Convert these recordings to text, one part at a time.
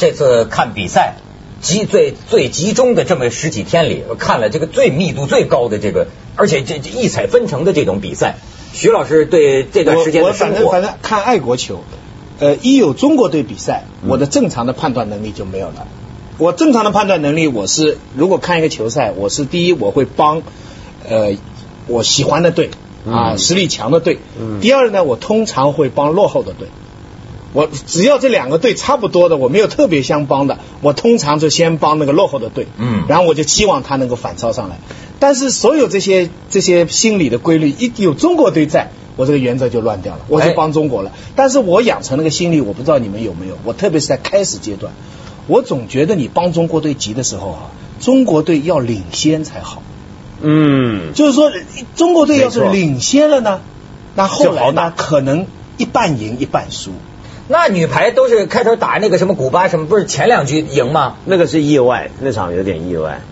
有这次看比赛集最最集中的这么十几天里，看了这个最密度最高的这个，而且这这异彩纷呈的这种比赛。徐老师对这段时间的生我反正反正看爱国球，呃，一有中国队比赛，我的正常的判断能力就没有了。我正常的判断能力，我是如果看一个球赛，我是第一我会帮呃我喜欢的队啊、嗯实力强的队。嗯第二呢，我通常会帮落后的队。我只要这两个队差不多的，我没有特别相帮的，我通常就先帮那个落后的队，嗯然后我就期望他能够反超上来。但是所有这些这些心理的规律，一有中国队在，我这个原则就乱掉了，我哎就帮中国了。但是我养成那个心理，我不知道你们有没有，我特别是在开始阶段，我总觉得你帮中国队急的时候啊，中国队要领先才好。嗯，就是说，中国队要是领先了呢，那后来呢，可能一半赢一半输。那女排都是开头打那个什么古巴什么，不是前两局赢吗？那个是意外，那场有点意外。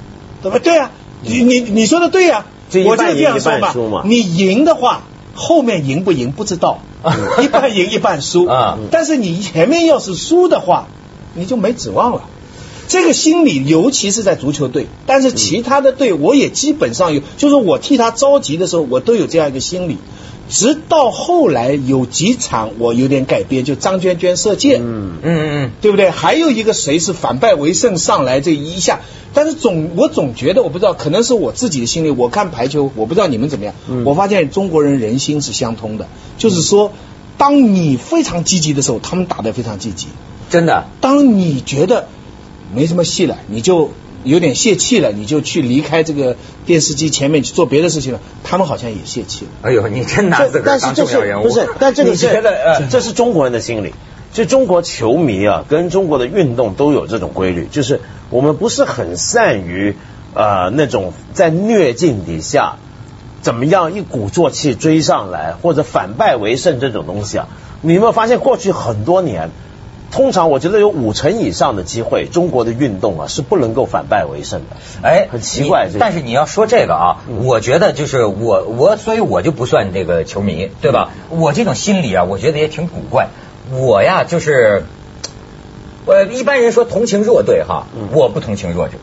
怎么？对啊，你你你说的对呀、就一我就这样说吧输嘛你赢的话，后面赢不赢不知道，一半赢一半输啊但是你前面要是输的话，你就没指望了。这个心理，尤其是在足球队，但是其他的队我也基本上有，就是我替他着急的时候，我都有这样一个心理。直到后来有几场我有点改变，就张娟娟射箭，嗯，嗯嗯对不对？还有一个谁是反败为胜上来这一下，但是总我总觉得我不知道，可能是我自己的心理。我看排球，我不知道你们怎么样，嗯。我发现中国人人心是相通的，就是说，当你非常积极的时候，他们打得非常积极；嗯，真的。当你觉得没什么戏了，你就有点泄气了，你就去离开这个电视机前面去做别的事情了，他们好像也泄气了。哎呦，你真拿自个儿当但是这重要人物。是不是？但这个觉得呃，这是中国人的心理。就中国球迷啊，跟中国的运动都有这种规律，就是我们不是很善于呃那种在虐境底下怎么样一鼓作气追上来，或者反败为胜这种东西啊。你有没有发现过去很多年，通常我觉得有五成以上的机会，中国的运动啊是不能够反败为胜的。哎，很奇怪但是你要说这个啊，嗯我觉得就是我我，所以我就不算这个球迷，对吧？我这种心理啊，我觉得也挺古怪。我呀，就是，呃，一般人说同情弱队哈，嗯我不同情弱者。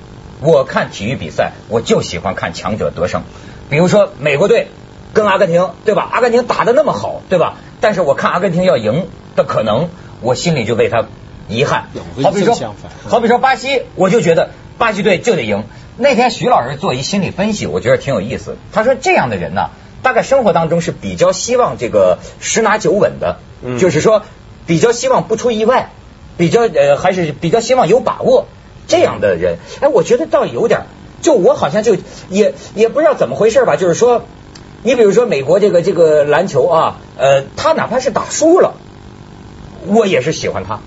我看体育比赛，我就喜欢看强者得胜。比如说美国队跟阿根廷，对吧？阿根廷打得那么好，对吧？但是我看阿根廷要赢的可能，我心里就为他遗憾。好比说好比说巴西，我就觉得巴西队就得赢。那天徐老师做一心理分析，我觉得挺有意思。他说这样的人呢，大概生活当中是比较希望这个十拿九稳的，嗯就是说比较希望不出意外，比较呃还是比较希望有把握这样的人。哎，我觉得倒有点，就我好像就也也不知道怎么回事吧，就是说。你比如说美国这个这个篮球啊，呃，他哪怕是打输了，我也是喜欢他。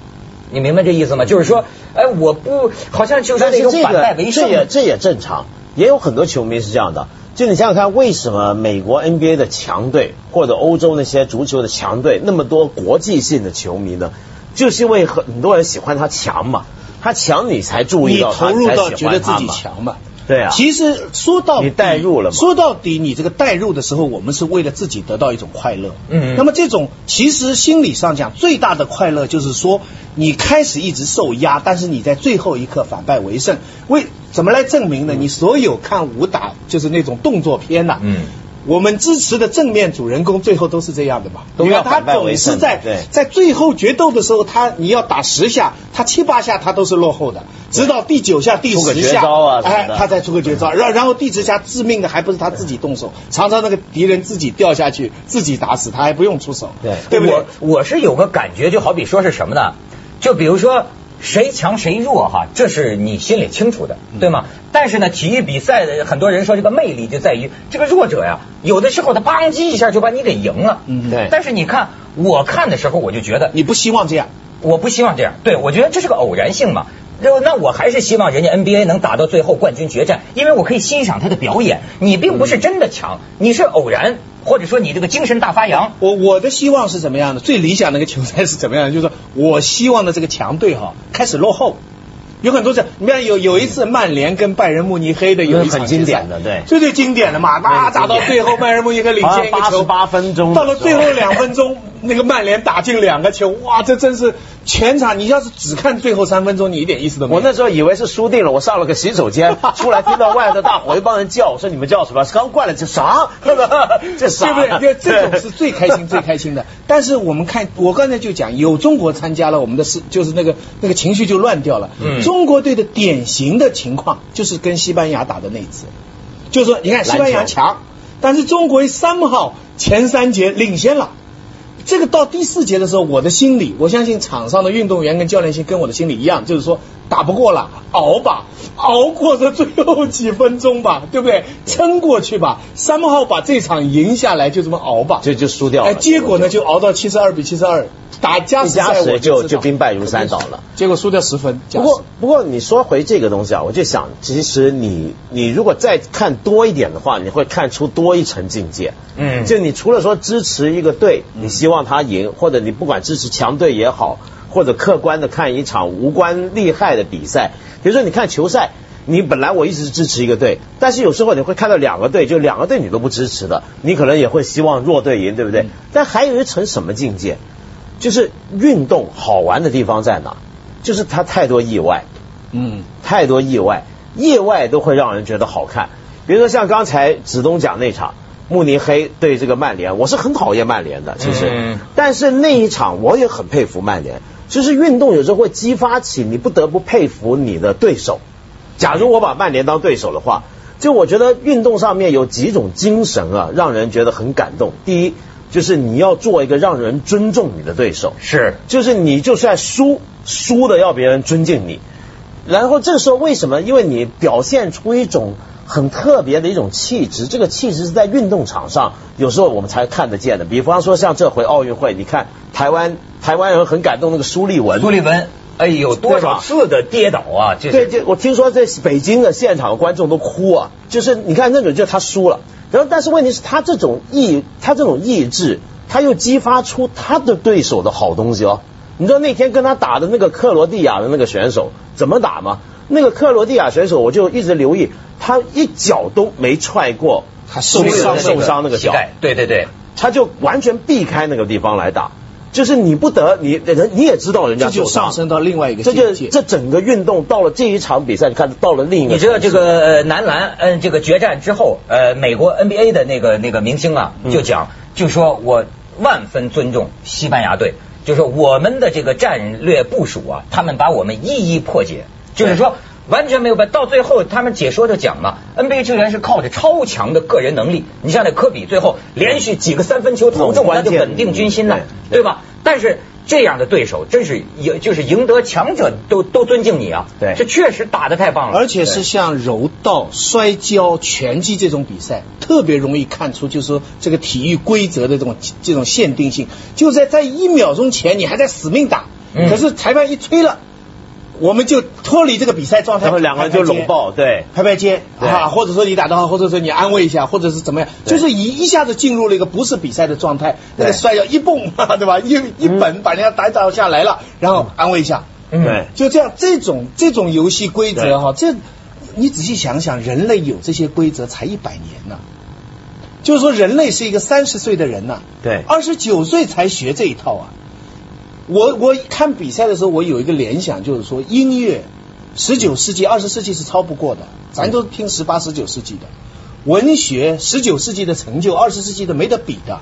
你明白这意思吗？就是说，哎，我不好像就是那种反败为个胜。这也这也正常，也有很多球迷是这样的。就你想想看，为什么美国 NBA 的强队或者欧洲那些足球的强队那么多国际性的球迷呢？就是因为很多人喜欢他强嘛，他强你才注意到他，投入到你才喜觉得自己欢。强嘛。对啊其实说到底你代入了嘛说到底，你这个代入的时候，我们是为了自己得到一种快乐。嗯那么这种其实心理上讲，最大的快乐就是说，你开始一直受压，但是你在最后一刻反败为胜。为怎么来证明呢？你所有看武打，就是那种动作片呐、嗯。我们支持的正面主人公最后都是这样的嘛，你看他总是在在最后决斗的时候，他你要打十下，他七八下他都是落后的，直到第九下、第十下，哎他才出个绝招，然然后第十下致命的还不是他自己动手，常常那个敌人自己掉下去，自己打死他还不用出手，对。对不对？我？我是有个感觉，就好比说是什么呢？就比如说谁强谁弱哈，这是你心里清楚的，嗯对吗？但是呢，体育比赛的很多人说这个魅力就在于这个弱者呀，有的时候他邦叽一下就把你给赢了。嗯对但是你看我看的时候，我就觉得你不希望这样，我不希望这样，对我觉得这是个偶然性嘛。就那我还是希望人家 NBA 能打到最后冠军决战，因为我可以欣赏他的表演。你并不是真的强，你是偶然，或者说你这个精神大发扬。我我的希望是怎么样的？最理想的一个球赛是怎么样的？就是说我希望的这个强队哈、开始落后，有很多次，你看有有一次曼联跟拜仁慕尼黑的有一场经典的对。最最经典的嘛，那打到最后拜仁慕尼黑领先一个球，八分钟到了最后两分钟，那个曼联打进两个球，哇，这真是全场，你要是只看最后三分钟，你一点意思都没有。我那时候以为是输定了，我上了个洗手间，出来听到外头的大伙一帮人叫，我说你们叫什么？刚灌了这啥？这啥？对不对？这种是最开心、最开心的。但是我们看，我刚才就讲，有中国参加了，我们的是就是那个那个情绪就乱掉了。嗯中国队的典型的情况就是跟西班牙打的那一次，就是说，你看西班牙强，但是中国三号前三节领先了。这个到第四节的时候，我的心理，我相信场上的运动员跟教练心跟我的心理一样，就是说打不过了，熬吧，熬过这最后几分钟吧，对不对？撑过去吧。三号把这场赢下来，就这么熬吧。就就输掉了。哎，结果呢就熬到七十二比七十二，打加时赛我时就就兵败如山倒了。结果输掉十分。不过，不过你说回这个东西啊，我就想，其实你你如果再看多一点的话，你会看出多一层境界。嗯就你除了说支持一个队，你希望他赢，或者你不管支持强队也好，或者客观的看一场无关利害的比赛，比如说你看球赛。你本来我一直是支持一个队，但是有时候你会看到两个队，就两个队你都不支持的，你可能也会希望弱队赢，对不对？但还有一层什么境界？就是运动好玩的地方在哪？就是它太多意外。嗯，太多意外，意外都会让人觉得好看。比如说像刚才子东讲那场慕尼黑对这个曼联，我是很讨厌曼联的，其实，嗯但是那一场我也很佩服曼联。就是运动有时候会激发起你不得不佩服你的对手。假如我把曼联当对手的话，就我觉得运动上面有几种精神啊，让人觉得很感动。第一，就是你要做一个让人尊重你的对手。是就是你就算输，输的要别人尊敬你。然后这时候为什么？因为你表现出一种很特别的一种气质，这个气质是在运动场上有时候我们才看得见的。比方说像这回奥运会，你看台湾台湾人很感动那个苏丽文，苏利文，哎呦，多少次的跌倒啊！这对，我听说在北京的现场观众都哭啊，就是你看那种，就他输了，然后但是问题是，他这种意，他这种意志，他又激发出他的对手的好东西哦。你知道那天跟他打的那个克罗地亚的那个选手怎么打吗？那个克罗地亚选手，我就一直留意，他一脚都没踹过他受伤受伤那个脚，对对对，他就完全避开那个地方来打，就是你不得你人你也知道人家这就上升到另外一个这界。这整个运动到了这一场比赛，你看到了另一个。你知道这个呃男篮嗯这个决战之后，呃美国 NBA 的那个那个明星啊嗯。就讲，就说我万分尊重西班牙队，就说我们的这个战略部署啊，他们把我们一一破解，就是说。完全没有办，到最后他们解说就讲嘛，NBA 球员是靠着超强的个人能力。你像那科比，最后连续几个三分球投中，那就稳定军心了，对对吧？但是这样的对手，真是赢，就是赢得强者都都尊敬你啊。对这确实打得太棒了。而且是像柔道、摔跤、拳击这种比赛，特别容易看出，就是说这个体育规则的这种这种限定性，就在在一秒钟前你还在死命打，嗯可是裁判一吹了，我们就脱离这个比赛状态，然后两个人就搂抱，对，拍拍肩啊，或者说你打得好，或者说你安慰一下，或者是怎么样，就是一一下子进入了一个不是比赛的状态，那个摔跤一蹦，对吧？一一本把人家打倒下来了，然后安慰一下，嗯。对。就这样，这种这种游戏规则哈，这你仔细想想，人类有这些规则才一百年呢。就是说，人类是一个三十岁的人呐，对。二十九岁才学这一套啊。我我看比赛的时候，我有一个联想，就是说音乐，十九世纪、二十世纪是超不过的，咱都听十八、十九世纪的。文学，十九世纪的成就，二十世纪的没得比的。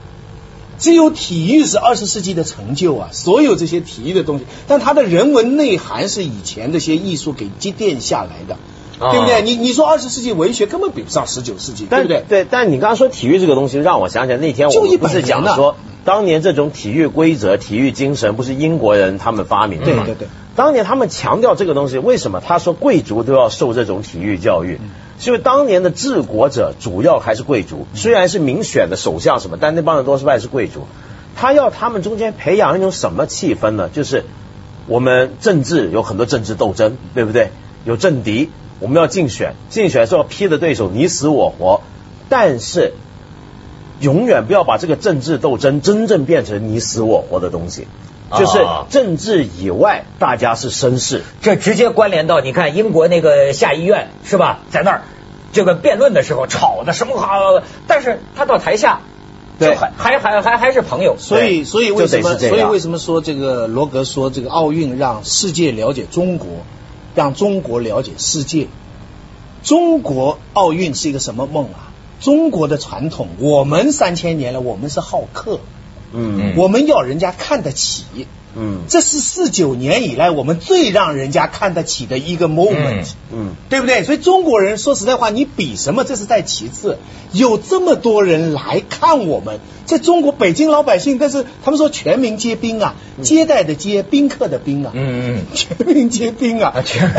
只有体育是二十世纪的成就啊，所有这些体育的东西，但它的人文内涵是以前这些艺术给积淀下来的，对不对？你你说二十世纪文学根本比不上十九世纪，对不对？对，但你刚刚说体育这个东西，让我想起来那天我不是100年呢讲说，当年这种体育规则、体育精神，不是英国人他们发明的吗？对对对。当年他们强调这个东西，为什么？他说贵族都要受这种体育教育，是因为当年的治国者主要还是贵族，虽然是民选的首相什么，但那帮人多半是贵族。他要他们中间培养一种什么气氛呢？就是我们政治有很多政治斗争，对不对？有政敌，我们要竞选，竞选的时候批的对手你死我活，但是永远不要把这个政治斗争真正变成你死我活的东西。就是啊政治以外大家是绅士。这直接关联到你看英国那个下议院是吧，在那儿这个辩论的时候吵的什么好，但是他到台下就对还还还还还是朋友，所以，所以为什么？所以为什么说这个罗格说这个奥运让世界了解中国，让中国了解世界？中国奥运是一个什么梦啊？中国的传统，我们三千年了我们是好客，嗯我们要人家看得起。嗯这是四九年以来我们最让人家看得起的一个 moment。嗯，对不对？所以中国人说实在话，你比什么？这是在其次。有这么多人来看我们，在中国北京老百姓，但是他们说全民皆兵啊，接待的接，宾客的宾啊，嗯嗯全民皆兵啊啊，全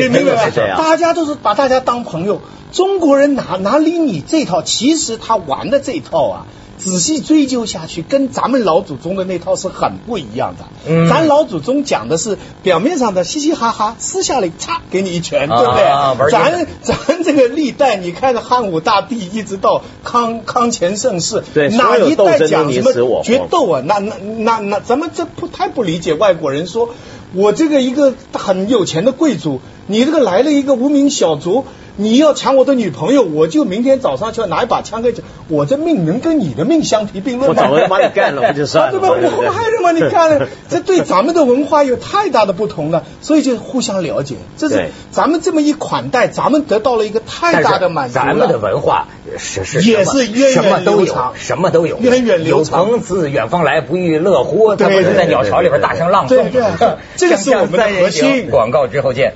你 明白吗是这？样大家都是把大家当朋友。中国人哪哪里你这套？其实他玩的这一套啊。仔细追究下去，跟咱们老祖宗的那套是很不一样的。嗯咱老祖宗讲的是表面上的嘻嘻哈哈，私下里嚓给你一拳，啊对不对？啊玩咱咱这个历代，你看着汉武大帝一直到康康乾盛世，对哪一代讲什么决斗啊？那那那那，咱们这不太不理解外国人说，我这个一个很有钱的贵族，你这个来了一个无名小卒。你要抢我的女朋友，我就明天早上就要拿一把枪跟你，我这命能跟你的命相提并论吗？我早就把你干了 不就算了啊对吧？我不对我还他妈你干了，这对咱们的文化有太大的不同了，所以就互相了解，这是咱们这么一款待，咱们得到了一个太大的满足了。咱们的文化是是也是源远什么都有流长，什么都有，源远流长有朋自远方来，不亦乐乎？他不是在鸟巢里边大声浪诵对对对这个是我们的 核心广告之后见。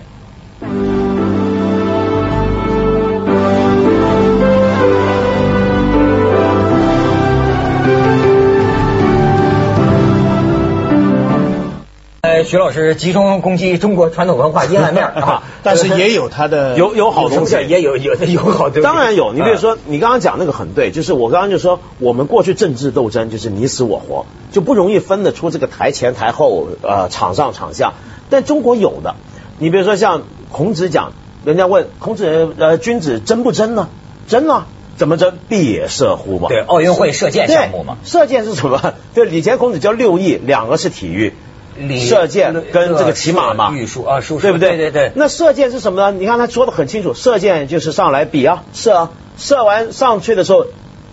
呃，徐老师集中攻击中国传统文化阴暗面啊，但是也有他的有有好东西，也有有有好东西，当然有，你比如说啊，你刚刚讲那个很对，就是我刚刚就说，我们过去政治斗争就是你死我活，就不容易分得出这个台前台后，呃，场上场下。但中国有的，你比如说像孔子讲，人家问孔子，呃，君子争不争呢？争啊，怎么争？必也射乎嘛。对奥运会射箭项目嘛，对射箭是什么？对以前孔子教六艺，两个是体育。礼射箭跟这个骑马嘛，玉术啊，术对不对？对对对。那射箭是什么呢？你看他说的很清楚，射箭就是上来比啊，射啊，射完上去的时候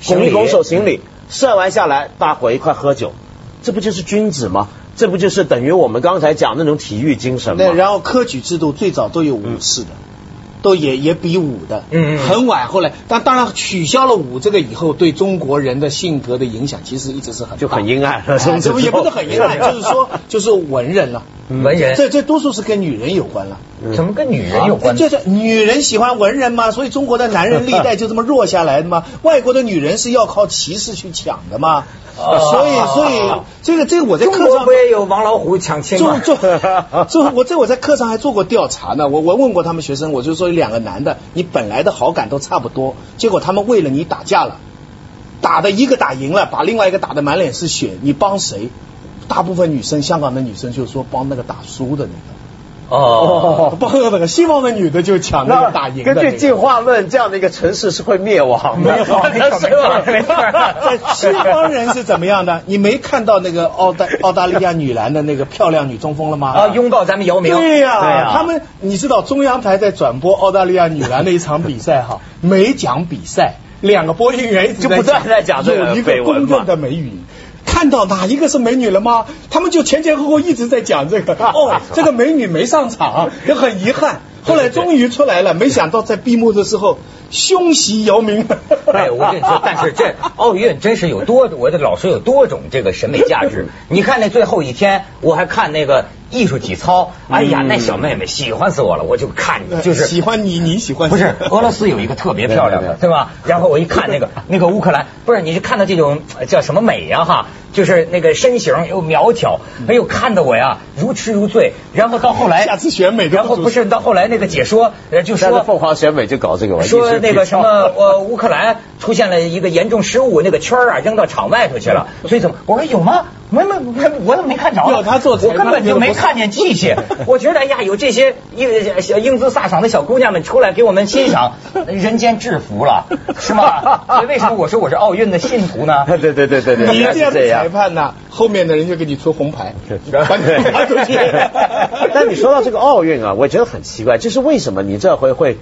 拱一拱手行礼，射完下来大伙一块喝酒，这不就是君子吗？这不就是等于我们刚才讲那种体育精神吗？对，然后科举制度最早都有武士的。都也也比武的，嗯嗯很晚后来，但当然取消了武这个以后，对中国人的性格的影响其实一直是很大就很阴暗哎这不也不是很阴暗，就是说就是文人了，文人。这这多数是跟女人有关了。什么跟女人有关？就是女人喜欢文人吗？所以中国的男人历代就这么弱下来的吗？外国的女人是要靠骑士去抢的吗？所以所以这个这个我在课上国不也有王老虎抢亲吗？做做做，我这我在课上还做过调查呢。我我问过他们学生，我就说两个男的，你本来的好感都差不多，结果他们为了你打架了，打的一个打赢了，把另外一个打的满脸是血，你帮谁？大部分女生，香港的女生就说帮那个打输的那个。哦，帮那个西方的女的就抢那个打赢的、那个。根据进化论，这样的一个城市是会灭亡的，没错 没错没错没错在西方人是怎么样的？你没看到那个澳大澳大利亚女篮的那个漂亮女中锋了吗？啊，拥抱咱们姚明。对呀、他们你知道中央台在转播澳大利亚女篮的一场比赛哈，没讲比赛，两个播音员就不断在讲这个有一个绯闻嘛公正的美语。看到哪一个是美女了吗？他们就前前后后一直在讲这个。哦，这个美女没上场，也很遗憾。后来终于出来了，没想到在闭幕的时候凶袭姚明。哎，我跟你说，但是这奥运真是有多，我的老师有多种这个审美价值。你看那最后一天，我还看那个艺术体操，哎呀，那小妹妹喜欢死我了，我就看就是喜欢你，你喜欢不是俄罗斯有一个特别漂亮的，对吧？然后我一看那个 那个乌克兰，不是你是看到这种呃叫什么美呀哈，就是那个身形又苗条，哎呦看得我呀如痴如醉。然后到后来，下次选美然后不是到后来那个解说呃就说凤凰选美就搞这个玩意，说那个什么 呃乌克兰出现了一个严重失误，那个圈儿啊扔到场外头去了，所以怎么？我说有吗？没没没，我怎么没看着？要他做裁判我根本就没看见器械。我觉得哎呀，有这些英小英姿飒爽的小姑娘们出来给我们欣赏人间制服了，是吗？所以为什么我说我是奥运的信徒呢？对对对对对，你这样。裁判呢，后面的人就给你出红牌，把你罚出去。但你说到这个奥运啊，我觉得很奇怪，就是为什么你这回会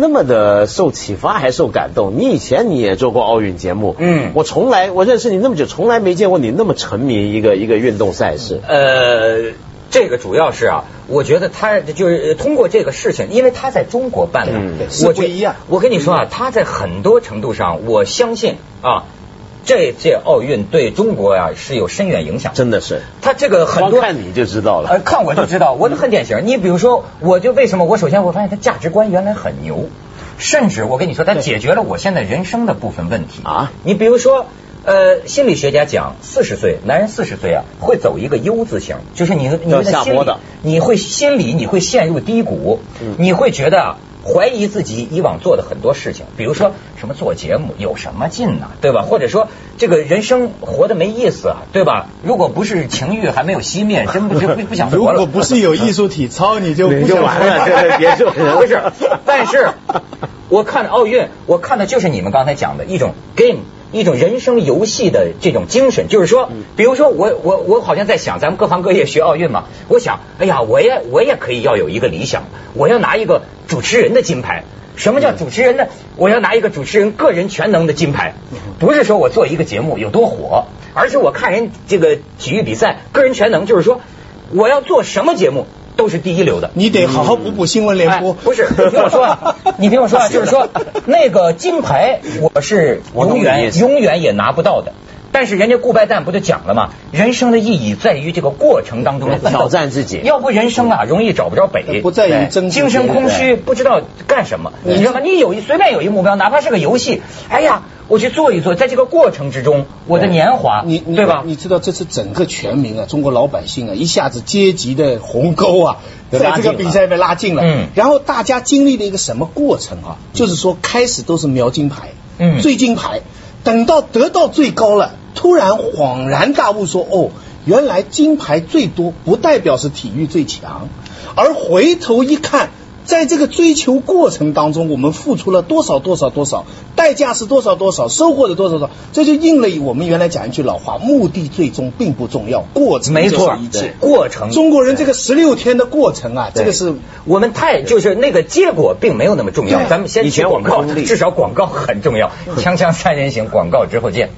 那么的受启发，还受感动？你以前你也做过奥运节目，嗯我从来我认识你那么久，从来没见过你那么沉迷一个一个运动赛事。呃，这个主要是啊，我觉得他就是通过这个事情，因为他在中国办的，嗯对我觉不一样我跟你说啊，他在很多程度上，我相信啊，这届奥运对中国呀、是有深远影响。真的是，他这个很多光看你就知道了。呃，看我就知道，我就很典型。你比如说，我就为什么我首先我发现他价值观原来很牛，甚至我跟你说，他解决了我现在人生的部分问题啊。你比如说。呃，心理学家讲，四十岁男人四十岁啊，会走一个 U 字形，就是你你要的心理下坡的，你会心理你会陷入低谷，嗯你会觉得啊怀疑自己以往做的很多事情，比如说什么做节目有什么劲呢、对吧？或者说这个人生活的没意思啊，对吧？如果不是情欲还没有熄灭，真不就不不想活了。如果不是有艺术体操，你就你不想就完了，别说 不是，但是我看奥运，我看的就是你们刚才讲的一种 game。一种人生游戏的这种精神，就是说，比如说我我我好像在想，咱们各行各业学奥运嘛，我想，哎呀，我也我也可以要有一个理想，我要拿一个主持人的金牌。什么叫主持人呢？我要拿一个主持人个人全能的金牌，不是说我做一个节目有多火，而是我看人这个体育比赛个人全能，就是说我要做什么节目都是第一流的。你得好好补补新闻联播哎。不是，你听我说啊，你听我说啊，就是说那个金牌我是永远永远也拿不到的。但是人家顾拜旦不就讲了吗？人生的意义在于这个过程当中的挑战自己要不人生啊容易找不着北，不在于争精神空虚，不知道干什么，你知道吗？你有一随便有一目标，哪怕是个游戏，哎呀，我去做一做，在这个过程之中，我的年华，你你对吧？你知道这是整个全民啊，中国老百姓啊，一下子阶级的鸿沟啊，在这个比赛被拉近了。嗯然后大家经历了一个什么过程啊？就是说开始都是瞄金牌，嗯追金牌，等到得到最高了，突然恍然大悟说，哦。原来金牌最多不代表是体育最强，而回头一看，在这个追求过程当中，我们付出了多少多少多少，代价是多少多少，收获的多少多少，这就应了我们原来讲一句老话：目的最终并不重要，过程没错一切。过程中国人这个十六天的过程啊，这个是我们太就是那个结果并没有那么重要，咱们先以前去广告至少广告很重要。锵锵三人行，广告之后见。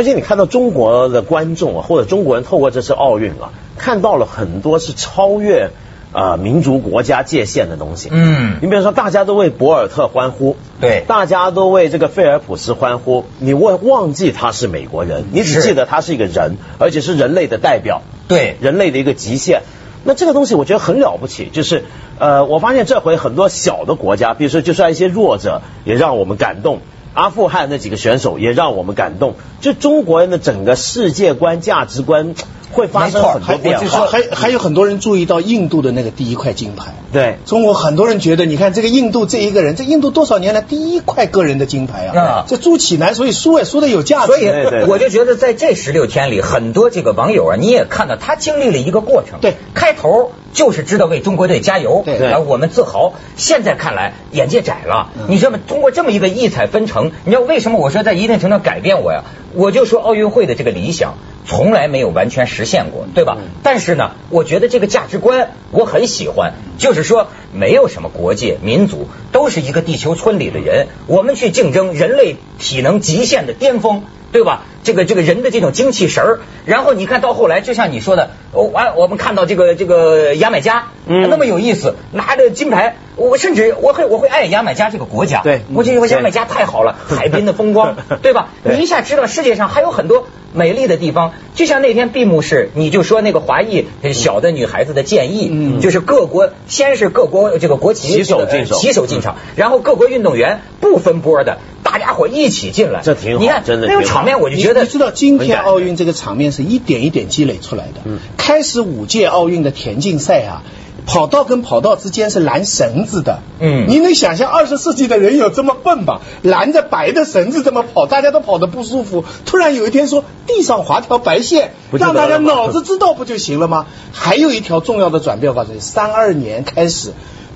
而且你看到中国的观众啊，或者中国人透过这次奥运啊，看到了很多是超越啊、呃民族国家界限的东西。嗯你比如说，大家都为博尔特欢呼，对大家都为这个菲尔普斯欢呼，你忘忘记他是美国人，你只记得他是一个人，而且是人类的代表，对人类的一个极限。那这个东西我觉得很了不起，就是呃，我发现这回很多小的国家，比如说就算一些弱者，也让我们感动。阿富汗那几个选手也让我们感动，就中国人的整个世界观、价值观会发生很多还变化。还还有很多人注意到印度的那个第一块金牌。对，中国很多人觉得，你看这个印度这一个人，这印度多少年来第一块个人的金牌啊啊！这朱启南，所以输也输的有价值。所以我就觉得在这十六天里，很多这个网友啊，你也看到他经历了一个过程。对，开头就是知道为中国队加油，对然后我们自豪。现在看来眼界窄了，你知道吗？通过这么一个异彩纷呈，你知道为什么我说在一定程度上改变我呀？我就说奥运会的这个理想。从来没有完全实现过，对吧？但是呢，我觉得这个价值观我很喜欢，就是说没有什么国界、民族，都是一个地球村里的人，我们去竞争人类体能极限的巅峰，对吧？这个这个人的这种精气神儿，然后你看到后来，就像你说的，我完我们看到这个这个牙买加，嗯。那么有意思，拿着金牌，我甚至我会我会爱牙买加这个国家，对。我觉得牙买加太好了，海滨的风光，对吧？你一下知道世界上还有很多美丽的地方，就像那天闭幕式，你就说那个华裔小的女孩子的建议，嗯。就是各国先是各国这个国旗旗手这个进手旗手进场，然后各国运动员不分波的，大家伙一起进来，这挺好你看真的那个场面，我就觉得你知道今天奥运这个场面是一点一点积累出来的。嗯开始五届奥运的田径赛啊。跑道跟跑道之间是拦绳子的，嗯你能想象二十世纪的人有这么笨吧？拦着白的绳子这么跑，大家都跑得不舒服。突然有一天说地上划条白线，让大家脑子知道不就行了吗？还有一条重要的转变，我告诉你，三二年开始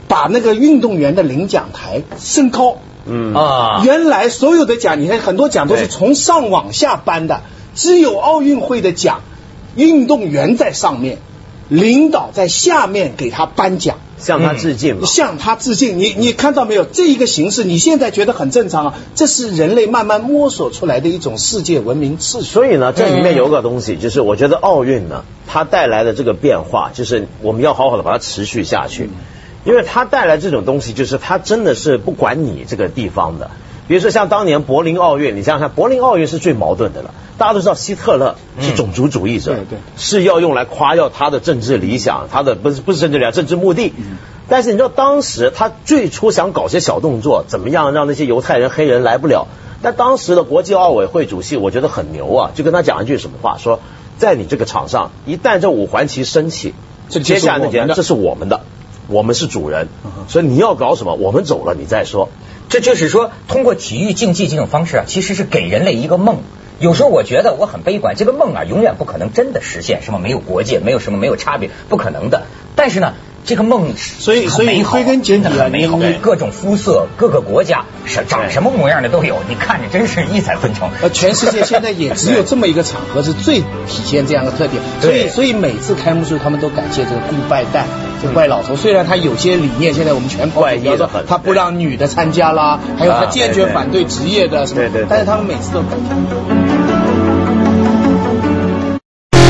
把那个运动员的领奖台升高。嗯啊，原来所有的奖，你看很多奖都是从上往下颁的，只有奥运会的奖，运动员在上面，领导在下面给他颁奖。向他致敬嘛。向他致敬，你你看到没有？这一个形式，你现在觉得很正常啊，这是人类慢慢摸索出来的一种世界文明秩序。所以呢，这里面有个东西，就是我觉得奥运呢，它带来的这个变化，就是我们要好好的把它持续下去，因为它带来这种东西，就是它真的是不管你这个地方的。比如说像当年柏林奥运，你想想看，柏林奥运是最矛盾的了。大家都知道希特勒是种族主义者，对对是要用来夸耀他的政治理想，他的不是不是政治理想，政治目的。但是你知道当时他最初想搞些小动作，怎么样让那些犹太人、黑人来不了？但当时的国际奥委会主席我觉得很牛啊，就跟他讲一句什么话，说在你这个场上，一旦这五环旗升起，接下来的这是我们的，我们是主人所以你要搞什么，我们走了你再说。这就是说，通过体育竞技这种方式啊，其实是给人类一个梦。有时候我觉得我很悲观，这个梦啊，永远不可能真的实现，什么没有国界，没有什么没有差别，不可能的。但是呢，这个梦所以很美好所以归根结底美好。你你，各种肤色、各个国家是长什么模样的都有，你看着真是异彩纷呈。呃，全世界现在也只有这么一个场合是最体现这样的特点，所以所以每次开幕式他们都感谢这个顾拜旦，这个怪老头。虽然他有些理念现在我们全跑怪异比方说他不让女的参加啦，还有他啊坚决反对职业的什么对对对，但是他们每次都感谢。